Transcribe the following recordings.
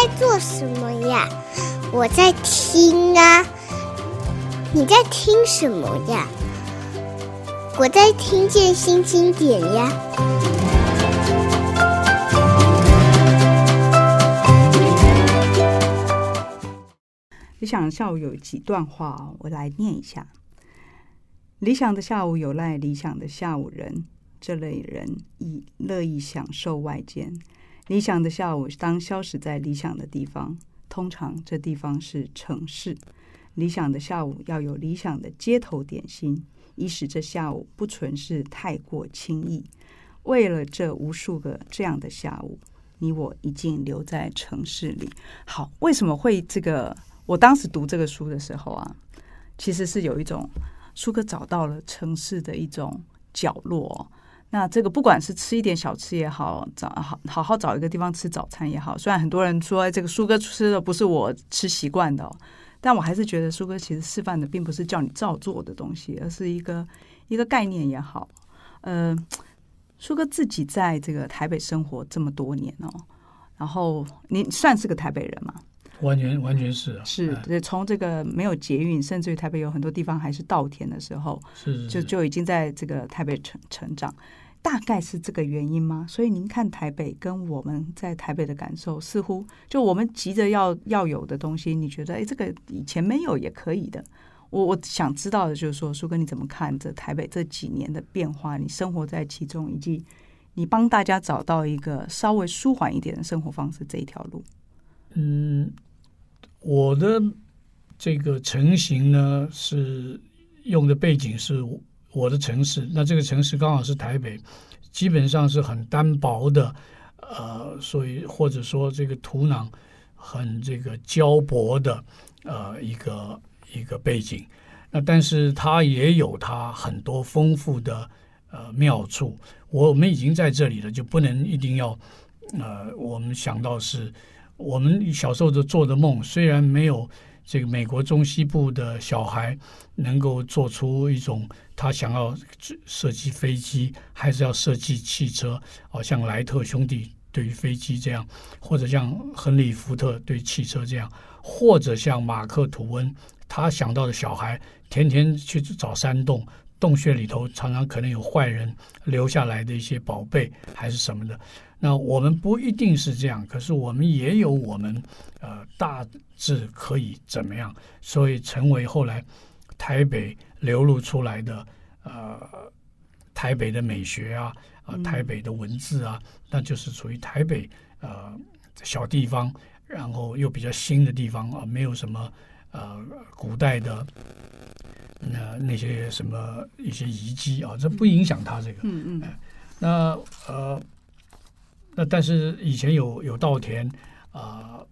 在做什么呀？我在听啊。你在听什么呀？我在听见新经典呀。理想下午有几段话，我来念一下。理想的下午有赖理想的下午人，这类人以乐意享受外间。理想的下午当消失在理想的地方，通常这地方是城市。理想的下午要有理想的街头点心，以使这下午不纯是太过轻易。为了这无数个这样的下午，你我已经留在城市里。好，为什么会这个？我当时读这个书的时候啊，其实是有一种。舒哥找到了城市的一种角落，那这个不管是吃一点小吃也好，找好好好找一个地方吃早餐也好，虽然很多人说这个苏哥吃的不是我吃习惯的，哦但我还是觉得苏哥其实示范的并不是叫你照做的东西，而是一个一个概念也好。呃，苏哥自己在这个台北生活这么多年哦，然后你算是个台北人吗？完全完全是啊是，对，从这个没有捷运，甚至于台北有很多地方还是稻田的时候，是就就已经在这个台北成成长，大概是这个原因吗？所以您看台北跟我们在台北的感受，似乎就我们急着要要有的东西，你觉得哎，这个以前没有也可以的。我我想知道的就是说，苏哥你怎么看这台北这几年的变化？你生活在其中，以及你帮大家找到一个稍微舒缓一点的生活方式这一条路，嗯。我的这个成型呢，是用的背景是我的城市，那这个城市刚好是台北，基本上是很单薄的，呃，所以或者说这个土壤很这个胶薄的，呃，一个一个背景。那但是它也有它很多丰富的呃妙处。我们已经在这里了，就不能一定要呃，我们想到是。我们小时候的做的梦，虽然没有这个美国中西部的小孩能够做出一种他想要设计飞机，还是要设计汽车，好像莱特兄弟对于飞机这样，或者像亨利福特对汽车这样，或者像马克吐温他想到的小孩，天天去找山洞，洞穴里头常常可能有坏人留下来的一些宝贝，还是什么的。那我们不一定是这样，可是我们也有我们呃大致可以怎么样，所以成为后来台北流露出来的呃台北的美学啊啊、呃、台北的文字啊，嗯、那就是属于台北呃小地方，然后又比较新的地方啊，没有什么呃古代的那、呃、那些什么一些遗迹啊，这不影响它这个嗯嗯、呃，那呃。那但是以前有有稻田啊、呃，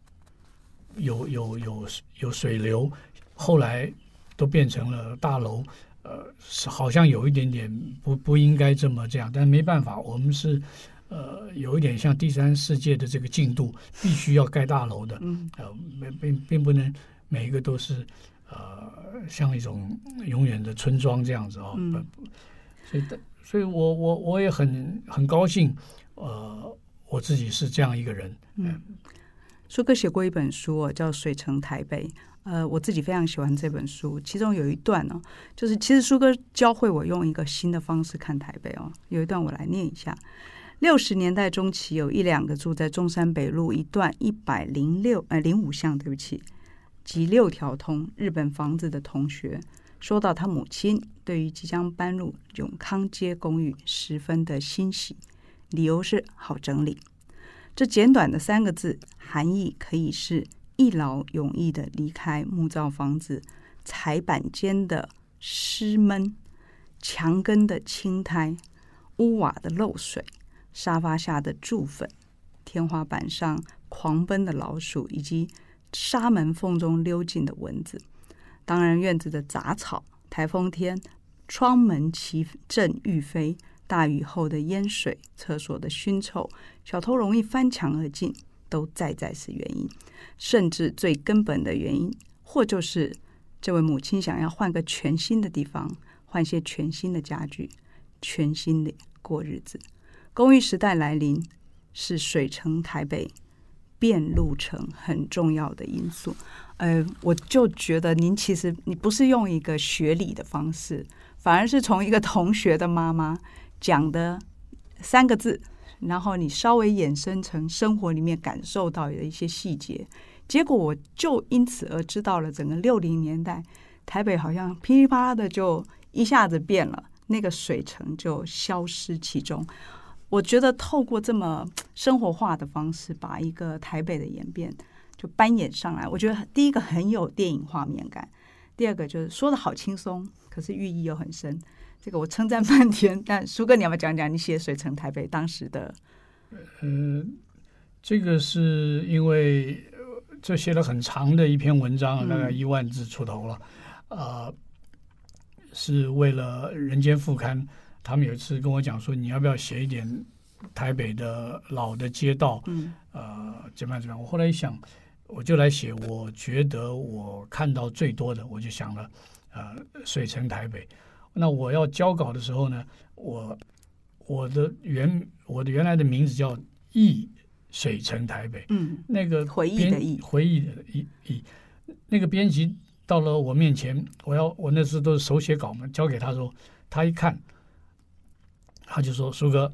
有有有有水流，后来都变成了大楼，呃，是好像有一点点不不应该这么这样，但是没办法，我们是呃有一点像第三世界的这个进度，必须要盖大楼的，嗯，呃，并并并不能每一个都是呃像一种永远的村庄这样子哦，嗯、所以所以我我我也很很高兴，呃。我自己是这样一个人。嗯，书哥写过一本书叫《水城台北》。呃，我自己非常喜欢这本书。其中有一段呢，就是其实书哥教会我用一个新的方式看台北哦。有一段我来念一下：六十年代中期，有一两个住在中山北路一段一百零六呃零五巷，对不起，及六条通日本房子的同学，说到他母亲对于即将搬入永康街公寓十分的欣喜。理由是好整理。这简短的三个字，含义可以是一劳永逸的离开木造房子，彩板间的湿闷，墙根的青苔，屋瓦的漏水，沙发下的蛀粉，天花板上狂奔的老鼠，以及纱门缝中溜进的蚊子。当然，院子的杂草，台风天窗门齐振欲飞。大雨后的淹水，厕所的熏臭，小偷容易翻墙而进，都在在是原因。甚至最根本的原因，或就是这位母亲想要换个全新的地方，换些全新的家具，全新的过日子。公寓时代来临，是水城台北变路程很重要的因素。呃，我就觉得您其实你不是用一个学理的方式，反而是从一个同学的妈妈讲的三个字，然后你稍微衍生成生活里面感受到的一些细节，结果我就因此而知道了整个六零年代台北好像噼里啪啦的就一下子变了，那个水城就消失其中。我觉得透过这么生活化的方式，把一个台北的演变就扮演上来，我觉得第一个很有电影画面感，第二个就是说的好轻松，可是寓意又很深。这个我称赞半天，但苏哥你要不要讲讲你写《水城台北》当时的？嗯、呃，这个是因为这写了很长的一篇文章，大概一万字出头了，啊、嗯呃，是为了《人间副刊》。他们有一次跟我讲说，你要不要写一点台北的老的街道？嗯，呃，怎么样怎么样？我后来一想，我就来写。我觉得我看到最多的，我就想了，呃，水城台北。那我要交稿的时候呢，我我的原我的原来的名字叫易水城台北。嗯，那个回忆的忆，回忆的忆忆。那个编辑到了我面前，我要我那时候都是手写稿嘛，交给他说，他一看。他就说：“苏哥，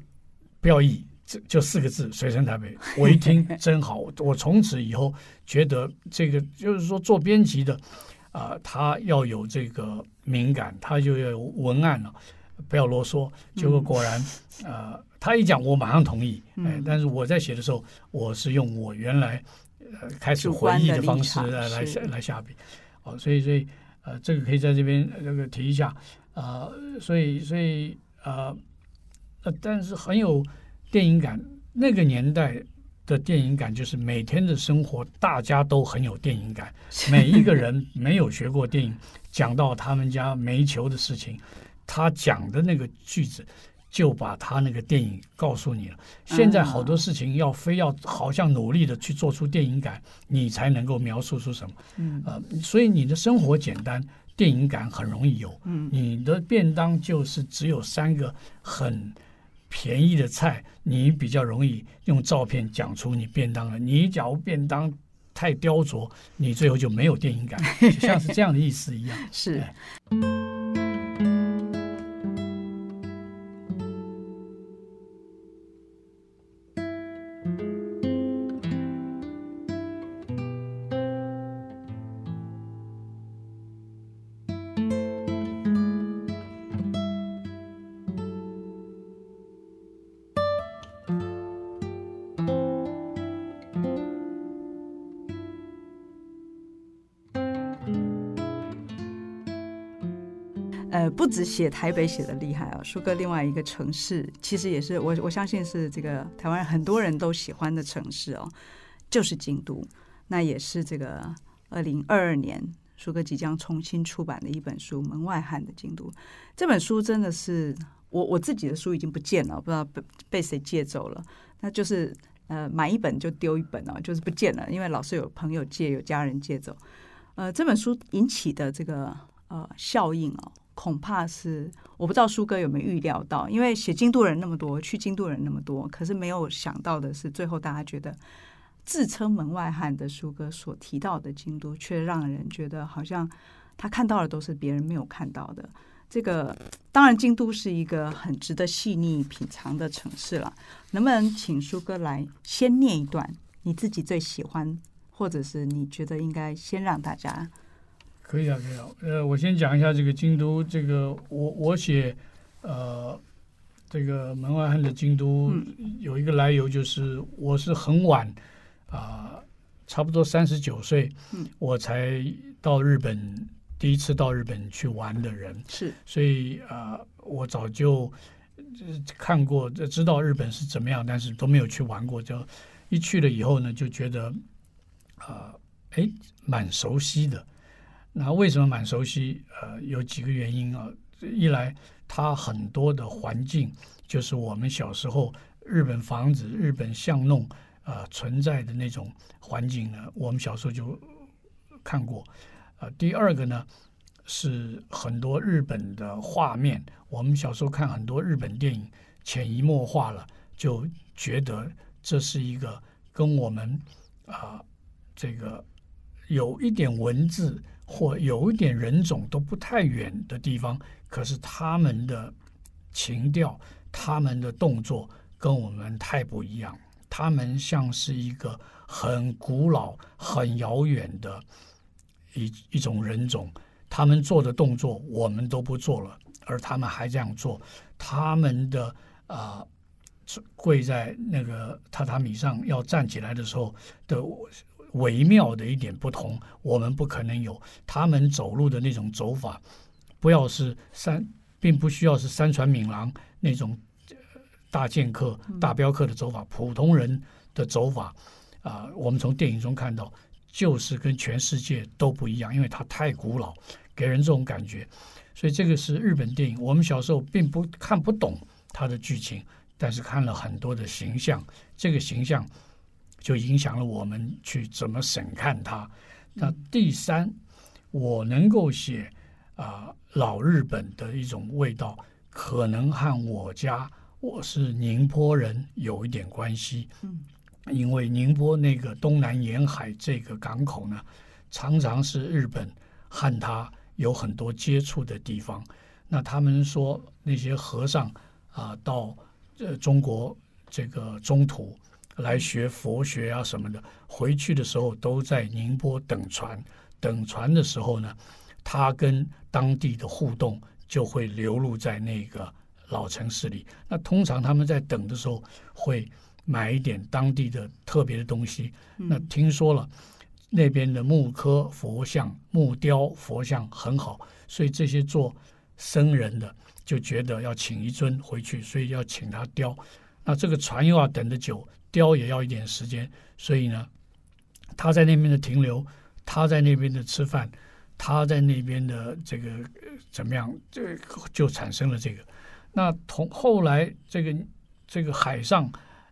不要忆，就就四个字‘水城台北’。”我一听 真好，我从此以后觉得这个就是说做编辑的啊、呃，他要有这个敏感，他就要有文案了，不要啰嗦。结果果然，嗯、呃，他一讲，我马上同意。哎，但是我在写的时候，我是用我原来呃开始回忆的方式来来来下笔。哦，所以所以呃，这个可以在这边这个提一下啊、呃。所以所以呃。呃，但是很有电影感。那个年代的电影感，就是每天的生活，大家都很有电影感。每一个人没有学过电影，讲到他们家煤球的事情，他讲的那个句子，就把他那个电影告诉你了。现在好多事情要非要好像努力的去做出电影感，你才能够描述出什么。嗯，呃，所以你的生活简单，电影感很容易有。嗯，你的便当就是只有三个很。便宜的菜，你比较容易用照片讲出你便当了。你假如便当太雕琢，你最后就没有电影感，就像是这样的意思一样。是。呃，不止写台北写的厉害啊，舒哥另外一个城市，其实也是我我相信是这个台湾很多人都喜欢的城市哦，就是京都。那也是这个二零二二年舒哥即将重新出版的一本书《门外汉的京都》。这本书真的是我我自己的书已经不见了，不知道被被谁借走了。那就是呃买一本就丢一本哦，就是不见了，因为老是有朋友借，有家人借走。呃，这本书引起的这个呃效应哦。恐怕是我不知道书哥有没有预料到，因为写京都人那么多，去京都人那么多，可是没有想到的是，最后大家觉得自称门外汉的书哥所提到的京都，却让人觉得好像他看到的都是别人没有看到的。这个当然，京都是一个很值得细腻品尝的城市了。能不能请书哥来先念一段你自己最喜欢，或者是你觉得应该先让大家？可以啊，可以啊。呃，我先讲一下这个京都。这个我我写，呃，这个门外汉的京都有一个来由，就是我是很晚啊、呃，差不多三十九岁，我才到日本，第一次到日本去玩的人。是，所以啊、呃，我早就看过，知道日本是怎么样，但是都没有去玩过。就一去了以后呢，就觉得啊，哎、呃，蛮熟悉的。那为什么蛮熟悉？呃，有几个原因啊。一来，它很多的环境就是我们小时候日本房子、日本巷弄、呃、存在的那种环境呢，我们小时候就看过。呃，第二个呢，是很多日本的画面，我们小时候看很多日本电影，潜移默化了，就觉得这是一个跟我们啊、这个有一点文字或有一点人种都不太远的地方，可是他们的情调、他们的动作跟我们太不一样。他们像是一个很古老、很遥远的一一种人种，他们做的动作我们都不做了，而他们还这样做。他们的啊。呃跪在那个榻榻米上要站起来的时候的微妙的一点不同，我们不可能有。他们走路的那种走法，不要是三，并不需要是三船敏郎那种大剑客、大镖客的走法，普通人的走法啊、呃，我们从电影中看到，就是跟全世界都不一样，因为它太古老，给人这种感觉。所以这个是日本电影，我们小时候并不看不懂它的剧情。但是看了很多的形象，这个形象就影响了我们去怎么审看它。那第三，我能够写啊、呃、老日本的一种味道，可能和我家我是宁波人有一点关系。嗯，因为宁波那个东南沿海这个港口呢，常常是日本和他有很多接触的地方。那他们说那些和尚啊、呃、到。呃，中国这个中土来学佛学啊什么的，回去的时候都在宁波等船。等船的时候呢，他跟当地的互动就会流露在那个老城市里。那通常他们在等的时候会买一点当地的特别的东西。那听说了那边的木刻佛像、木雕佛像很好，所以这些做僧人的。就觉得要请一尊回去，所以要请他雕。那这个船又要等得久，雕也要一点时间，所以呢，他在那边的停留，他在那边的吃饭，他在那边的这个怎么样，这就产生了这个。那同后来这个这个海上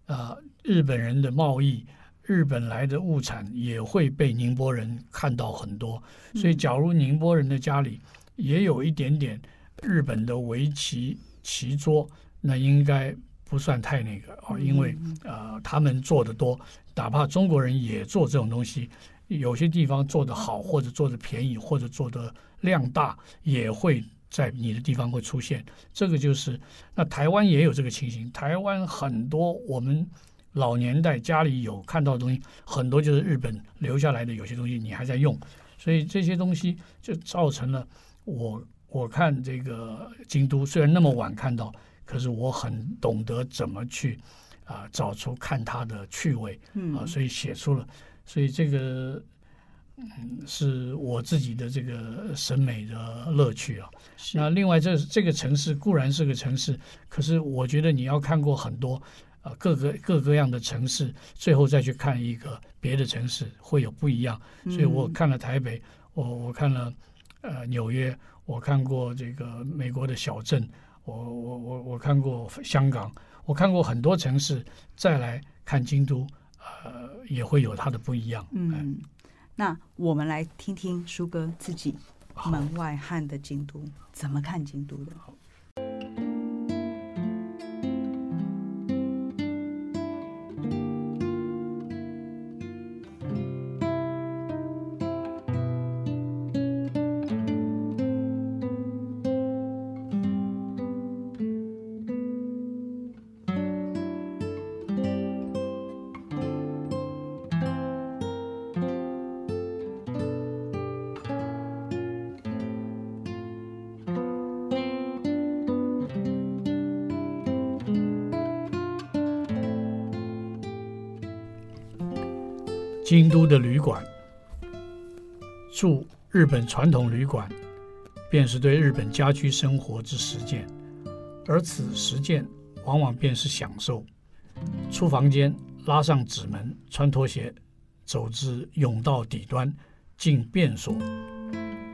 啊、呃，日本人的贸易，日本来的物产也会被宁波人看到很多。所以，假如宁波人的家里也有一点点。日本的围棋棋桌，那应该不算太那个哦，因为呃，他们做的多，哪怕中国人也做这种东西，有些地方做的好，或者做的便宜，或者做的量大，也会在你的地方会出现。这个就是那台湾也有这个情形，台湾很多我们老年代家里有看到的东西，很多就是日本留下来的，有些东西你还在用，所以这些东西就造成了我。我看这个京都虽然那么晚看到，可是我很懂得怎么去啊、呃、找出看它的趣味啊、呃，所以写出了，所以这个嗯是我自己的这个审美的乐趣啊。那另外这这个城市固然是个城市，可是我觉得你要看过很多啊、呃、各个各个样的城市，最后再去看一个别的城市会有不一样。所以我看了台北，我我看了呃纽约。我看过这个美国的小镇，我我我我看过香港，我看过很多城市，再来看京都，呃，也会有它的不一样。嗯，那我们来听听舒哥自己门外汉的京都怎么看京都的。京都的旅馆，住日本传统旅馆，便是对日本家居生活之实践，而此实践往往便是享受。出房间，拉上纸门，穿拖鞋，走至甬道底端，进便所，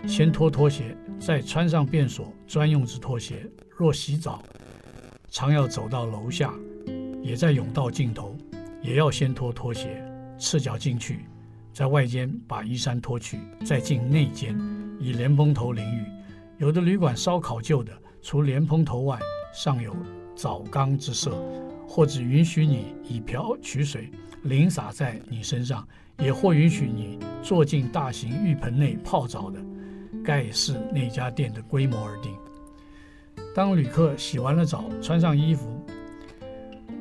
先脱拖鞋，再穿上便所专用之拖鞋。若洗澡，常要走到楼下，也在甬道尽头，也要先脱拖鞋。赤脚进去，在外间把衣衫脱去，再进内间，以莲蓬头淋浴。有的旅馆稍考究的，除莲蓬头外，尚有澡缸之设，或只允许你以瓢取水，淋洒在你身上，也或允许你坐进大型浴盆内泡澡的，盖视那家店的规模而定。当旅客洗完了澡，穿上衣服，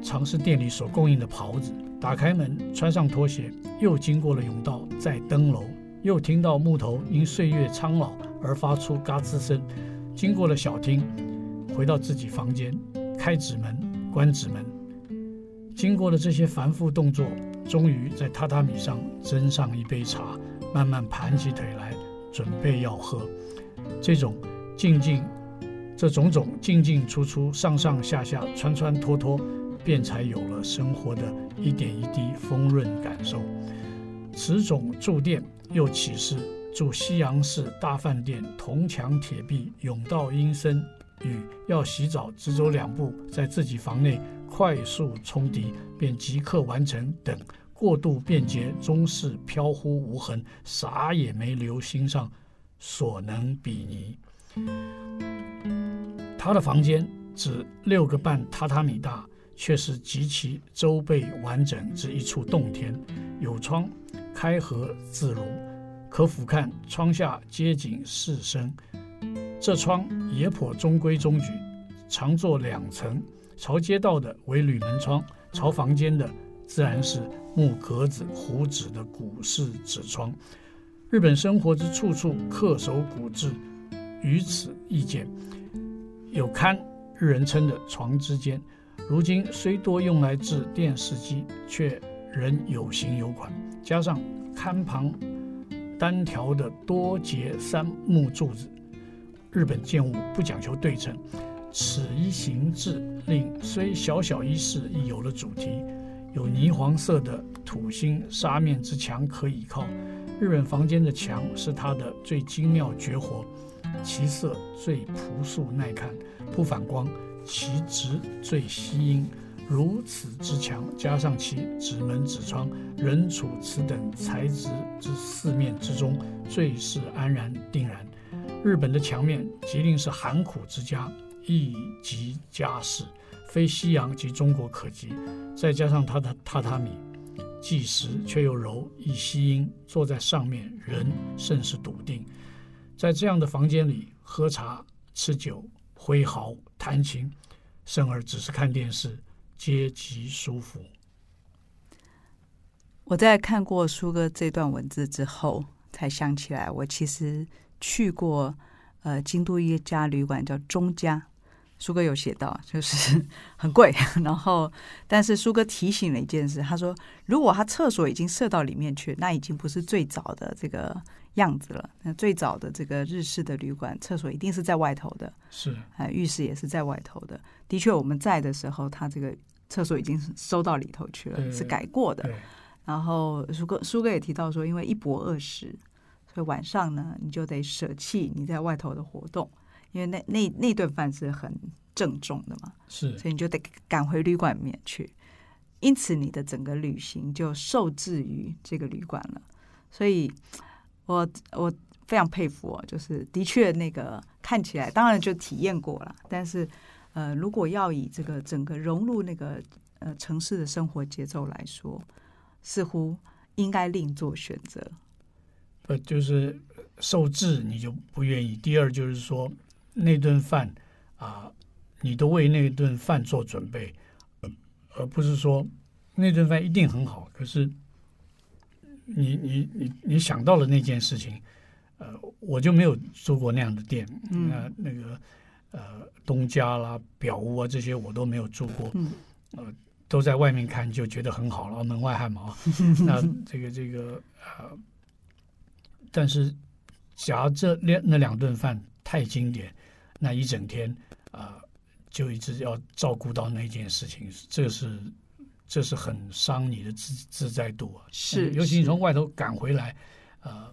尝试店里所供应的袍子，打开门，穿上拖鞋，又经过了甬道，再登楼，又听到木头因岁月苍老而发出嘎吱声，经过了小厅，回到自己房间，开纸门，关纸门。经过了这些繁复动作，终于在榻榻米上斟上一杯茶，慢慢盘起腿来，准备要喝。这种进进，这种种进进出出、上上下下、穿穿脱脱，便才有了生活的一点一滴丰润感受。此种住店又岂是住西洋式大饭店，铜墙铁壁、甬道阴森，与要洗澡只走两步，在自己房内。快速冲涤便即刻完成等过度便捷，终是飘忽无痕，啥也没留心上，所能比拟。他的房间只六个半榻榻米大，却是极其周备完整之一处洞天。有窗，开合自如，可俯瞰窗下街景市生。这窗也颇中规中矩，常做两层。朝街道的为铝门窗，朝房间的自然是木格子糊纸的古式纸窗。日本生活之处处恪守古制，于此意见有堪日人称的床之间。如今虽多用来制电视机，却仍有型有款。加上龛旁单条的多节三木柱子，日本建物不讲求对称。此一形制令虽小小一室亦有了主题，有泥黄色的土心纱面之墙可倚靠。日本房间的墙是它的最精妙绝活，其色最朴素耐看，不反光，其直最稀英。如此之强，加上其纸门纸窗，人处此等材质之四面之中，最是安然定然。日本的墙面即令是寒苦之家。一级家饰，非西洋及中国可及。再加上他的榻榻米，既实却又柔，亦稀英。坐在上面，人甚是笃定。在这样的房间里，喝茶、吃酒、挥毫、弹琴，甚而只是看电视，皆极舒服。我在看过苏哥这段文字之后，才想起来，我其实去过呃京都一家旅馆，叫中家。苏哥有写到，就是 很贵。然后，但是苏哥提醒了一件事，他说：“如果他厕所已经设到里面去，那已经不是最早的这个样子了。那最早的这个日式的旅馆，厕所一定是在外头的，是啊，浴室也是在外头的。的确，我们在的时候，他这个厕所已经收到里头去了，是改过的。然后，苏哥苏哥也提到说，因为一博二十，所以晚上呢，你就得舍弃你在外头的活动。”因为那那那顿饭是很郑重的嘛，是，所以你就得赶回旅馆里面去，因此你的整个旅行就受制于这个旅馆了。所以我我非常佩服哦，就是的确那个看起来，当然就体验过了，但是呃，如果要以这个整个融入那个呃城市的生活节奏来说，似乎应该另做选择。呃，就是受制你就不愿意。第二就是说。那顿饭啊，你都为那顿饭做准备，而不是说那顿饭一定很好。可是你你你你想到了那件事情，呃，我就没有住过那样的店，嗯、那那个呃东家啦、表屋啊这些我都没有住过，嗯、呃，都在外面看就觉得很好了，门外汉嘛。那这个这个呃，但是夹这两那两顿饭太经典。那一整天啊、呃，就一直要照顾到那件事情，这是这是很伤你的自自在度啊。是，尤其你从外头赶回来，呃，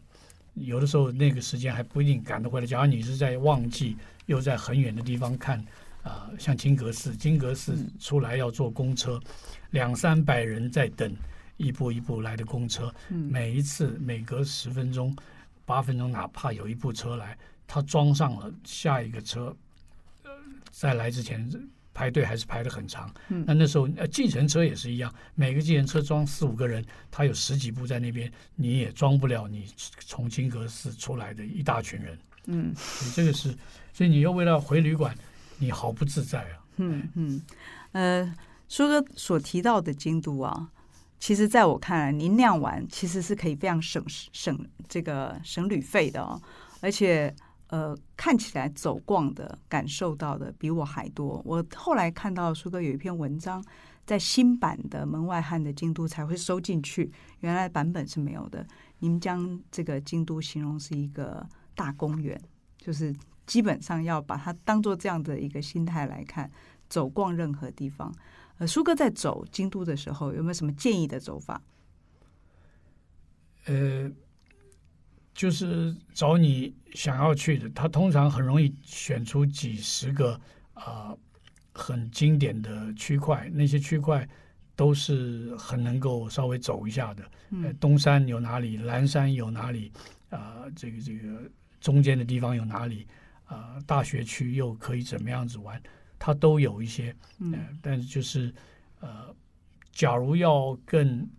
有的时候那个时间还不一定赶得回来。假如你是在旺季，又在很远的地方看啊、呃，像金阁寺，金阁寺出来要坐公车，嗯、两三百人在等一步一步来的公车，嗯、每一次每隔十分钟、八分钟，哪怕有一部车来。他装上了下一个车，呃，在来之前排队还是排的很长。嗯，那那时候呃，计程车也是一样，每个计程车装四五个人，他有十几部在那边，你也装不了你从金阁寺出来的一大群人。嗯，所以这个是，所以你又为了回旅馆，你好不自在啊。嗯嗯，呃，苏哥所提到的京都啊，其实在我看来，您那样玩其实是可以非常省省这个省旅费的哦，而且。呃，看起来走逛的感受到的比我还多。我后来看到书哥有一篇文章，在新版的门外汉的京都才会收进去，原来版本是没有的。你们将这个京都形容是一个大公园，就是基本上要把它当做这样的一个心态来看，走逛任何地方。呃，书哥在走京都的时候，有没有什么建议的走法？呃。就是找你想要去的，他通常很容易选出几十个啊、呃、很经典的区块，那些区块都是很能够稍微走一下的。嗯，东山有哪里，南山有哪里啊、呃？这个这个中间的地方有哪里啊、呃？大学区又可以怎么样子玩？它都有一些。呃、嗯，但是就是呃，假如要更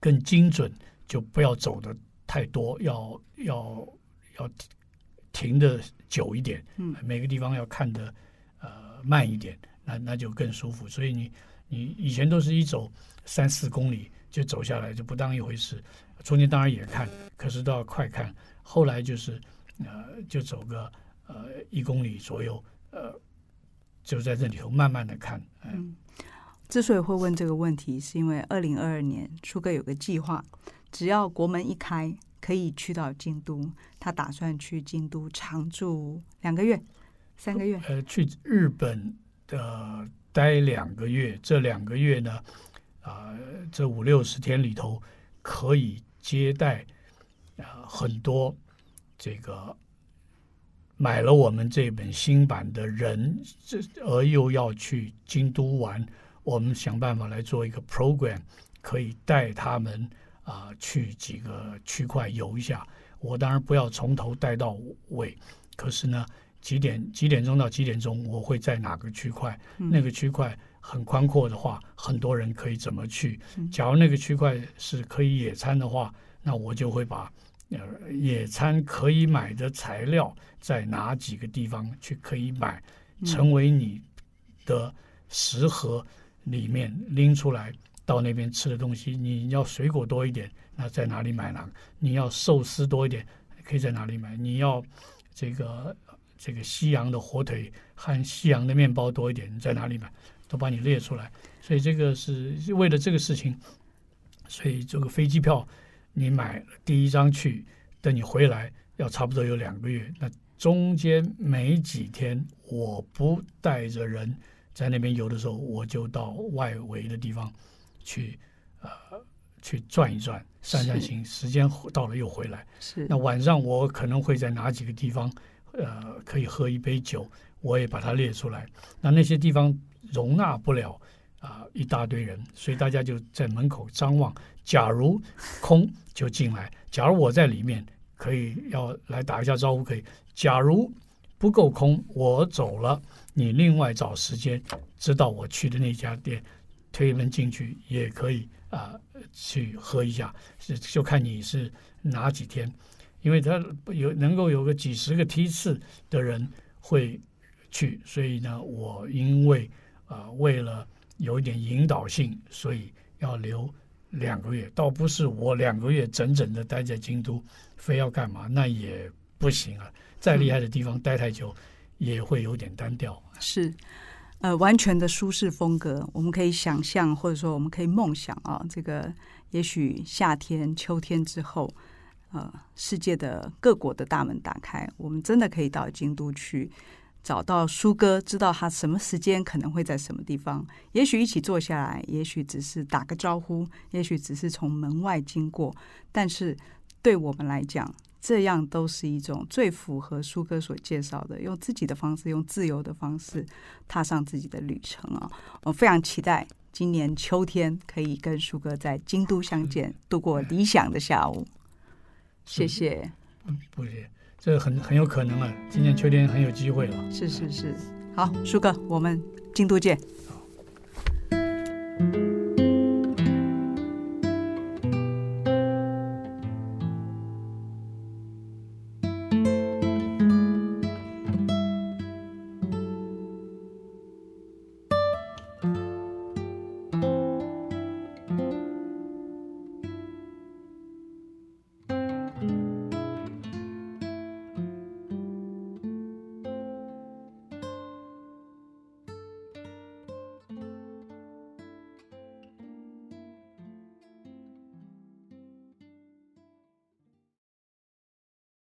更精准，就不要走的。太多要要要停的久一点，嗯，每个地方要看的呃慢一点，那那就更舒服。所以你你以前都是一走三四公里就走下来，就不当一回事。中间当然也看，可是都要快看。后来就是呃就走个呃一公里左右，呃就在这里头慢慢的看。呃、嗯，之所以会问这个问题，是因为二零二二年书哥有个计划。只要国门一开，可以去到京都。他打算去京都常住两个月、三个月。呃，去日本的待两个月。这两个月呢，啊、呃，这五六十天里头可以接待啊、很多这个买了我们这本新版的人，这而又要去京都玩。我们想办法来做一个 program，可以带他们。啊，去几个区块游一下。我当然不要从头带到尾，可是呢，几点几点钟到几点钟，我会在哪个区块？嗯、那个区块很宽阔的话，很多人可以怎么去？假如那个区块是可以野餐的话，那我就会把呃野餐可以买的材料在哪几个地方去可以买，成为你的食盒里面拎出来。到那边吃的东西，你要水果多一点，那在哪里买呢？你要寿司多一点，可以在哪里买？你要这个这个西洋的火腿和西洋的面包多一点，你在哪里买？都把你列出来。所以这个是为了这个事情，所以这个飞机票你买第一张去，等你回来要差不多有两个月。那中间没几天，我不带着人在那边游的时候，我就到外围的地方。去，呃，去转一转，散散心。时间到了又回来。是。那晚上我可能会在哪几个地方，呃，可以喝一杯酒，我也把它列出来。那那些地方容纳不了啊、呃、一大堆人，所以大家就在门口张望。假如空就进来，假如我在里面，可以要来打一下招呼，可以。假如不够空，我走了，你另外找时间，知道我去的那家店。推门进去也可以啊、去喝一下，是就看你是哪几天，因为他有能够有个几十个梯次的人会去，所以呢，我因为啊、为了有一点引导性，所以要留两个月，倒不是我两个月整整的待在京都，非要干嘛那也不行啊，再厉害的地方待太久也会有点单调。是。呃，完全的舒适风格，我们可以想象，或者说我们可以梦想啊，这个也许夏天、秋天之后，呃，世界的各国的大门打开，我们真的可以到京都去找到舒哥，知道他什么时间可能会在什么地方，也许一起坐下来，也许只是打个招呼，也许只是从门外经过，但是对我们来讲。这样都是一种最符合舒哥所介绍的，用自己的方式，用自由的方式踏上自己的旅程啊！我非常期待今年秋天可以跟舒哥在京都相见，度过理想的下午。谢谢。嗯，不谢，这很很有可能啊，今年秋天很有机会了。是是是。好，舒哥，我们京都见。好